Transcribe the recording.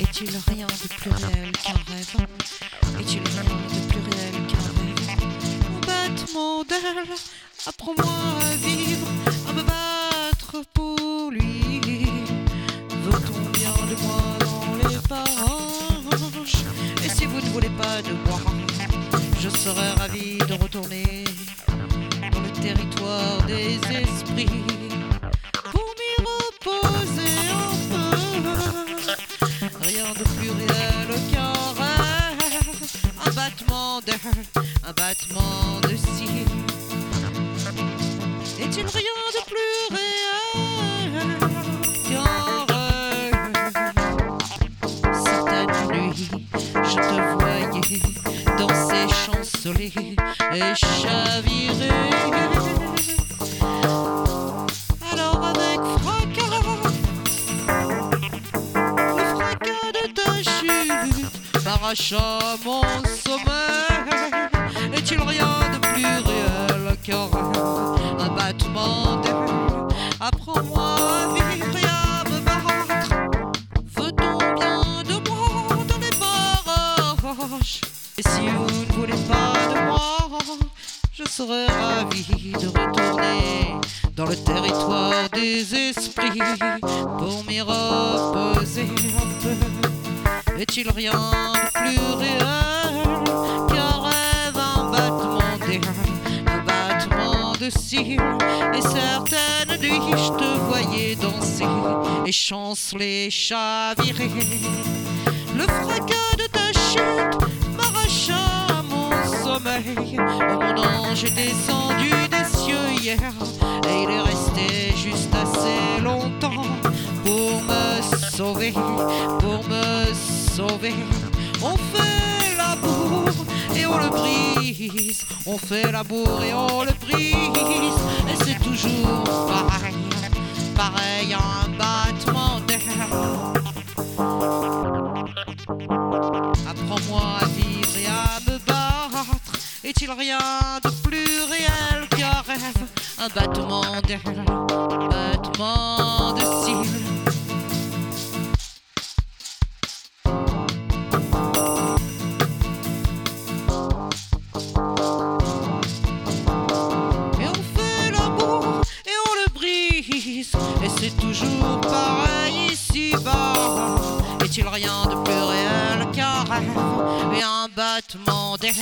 Est-il rien de plus réel qu'un rêve. Est-il rien de plus réel qu'un rêve. Mon battement apprends-moi à vivre, à me battre pour lui. Veut-on bien de moi dans les parages? Et si vous ne voulez pas de moi, je serais ravi de retourner dans le territoire des esprits réel qu'un rêve, un battement d'air, un battement de cils. Est-il rien de plus réel qu'un Certaines nuits, je te voyais danser, chanceler et chavirer. Fracas de ta chute m'arracha mon sommeil. Est-il rien de plus réel qu'un un battement d'aile Apprends-moi à vivre et à me battre. Veut-on bien de moi? Dans les barrages Et si vous ne voulez pas de moi, je serais ravi de retourner dans le territoire des esprits pour m'y reposer un peu. Est-il rien de plus réel qu'un rêve, un battement d'air, un battement de cils Et certaines nuits, je te voyais danser et chanceler, chavirer. Le fracas de ta chute m'arracha mon sommeil. Oh, mon ange est descendu des cieux hier sauver, pour me sauver. On fait la bourre et on le brise. On fait la bourre et on le brise. Et c'est toujours pareil, pareil, un battement d'air. Apprends-moi à vivre et à me battre. Est-il rien de plus réel qu'un rêve? Un battement d'aile, un battement de cils. Et c'est toujours pareil ici-bas. Est-il rien de plus réel qu'un rêve et un battement d'aile